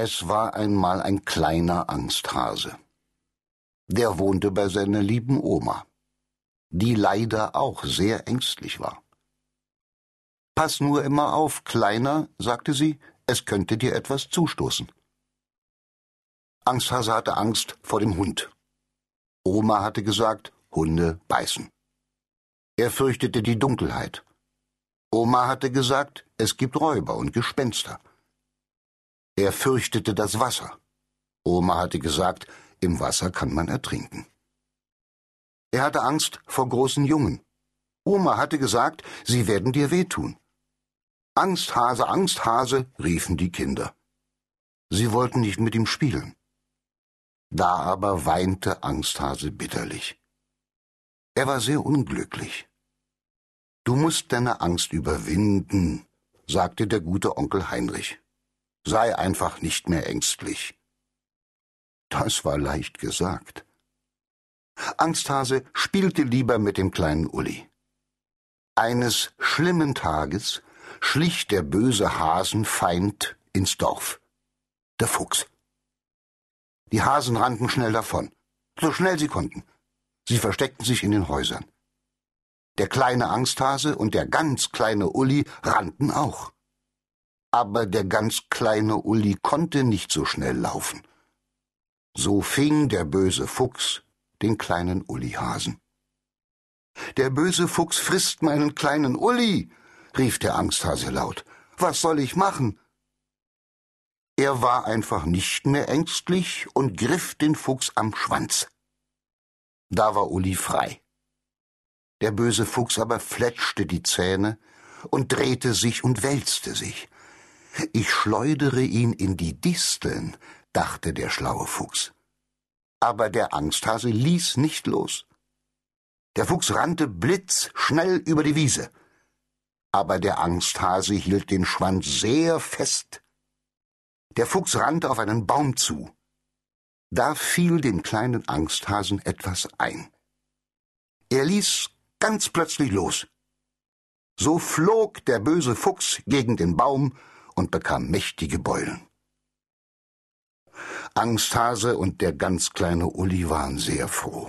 Es war einmal ein kleiner Angsthase. Der wohnte bei seiner lieben Oma, die leider auch sehr ängstlich war. Pass nur immer auf, Kleiner, sagte sie, es könnte dir etwas zustoßen. Angsthase hatte Angst vor dem Hund. Oma hatte gesagt, Hunde beißen. Er fürchtete die Dunkelheit. Oma hatte gesagt, es gibt Räuber und Gespenster. Er fürchtete das Wasser. Oma hatte gesagt, im Wasser kann man ertrinken. Er hatte Angst vor großen Jungen. Oma hatte gesagt, sie werden dir wehtun. Angsthase, Angsthase, riefen die Kinder. Sie wollten nicht mit ihm spielen. Da aber weinte Angsthase bitterlich. Er war sehr unglücklich. Du musst deine Angst überwinden, sagte der gute Onkel Heinrich. Sei einfach nicht mehr ängstlich. Das war leicht gesagt. Angsthase spielte lieber mit dem kleinen Uli. Eines schlimmen Tages schlich der böse Hasenfeind ins Dorf. Der Fuchs. Die Hasen rannten schnell davon, so schnell sie konnten. Sie versteckten sich in den Häusern. Der kleine Angsthase und der ganz kleine Uli rannten auch aber der ganz kleine Uli konnte nicht so schnell laufen. So fing der böse Fuchs den kleinen Ullihasen. Der böse Fuchs frisst meinen kleinen Uli, rief der Angsthase laut. Was soll ich machen? Er war einfach nicht mehr ängstlich und griff den Fuchs am Schwanz. Da war Uli frei. Der böse Fuchs aber fletschte die Zähne und drehte sich und wälzte sich. Ich schleudere ihn in die Disteln, dachte der schlaue Fuchs. Aber der Angsthase ließ nicht los. Der Fuchs rannte blitzschnell über die Wiese. Aber der Angsthase hielt den Schwanz sehr fest. Der Fuchs rannte auf einen Baum zu. Da fiel dem kleinen Angsthasen etwas ein. Er ließ ganz plötzlich los. So flog der böse Fuchs gegen den Baum und bekam mächtige Beulen. Angsthase und der ganz kleine Uli waren sehr froh.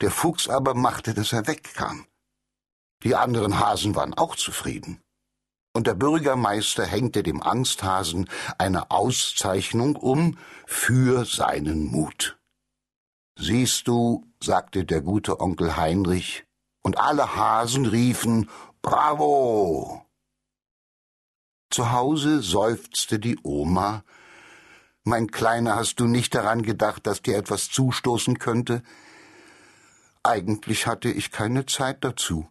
Der Fuchs aber machte, dass er wegkam. Die anderen Hasen waren auch zufrieden. Und der Bürgermeister hängte dem Angsthasen eine Auszeichnung um für seinen Mut. Siehst du, sagte der gute Onkel Heinrich, und alle Hasen riefen Bravo. Zu Hause seufzte die Oma. Mein Kleiner, hast du nicht daran gedacht, dass dir etwas zustoßen könnte? Eigentlich hatte ich keine Zeit dazu,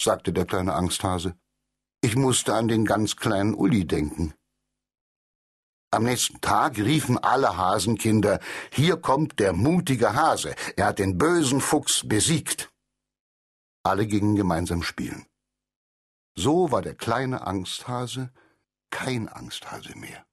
sagte der kleine Angsthase. Ich musste an den ganz kleinen Uli denken. Am nächsten Tag riefen alle Hasenkinder Hier kommt der mutige Hase, er hat den bösen Fuchs besiegt. Alle gingen gemeinsam spielen. So war der kleine Angsthase kein Angsthase mehr.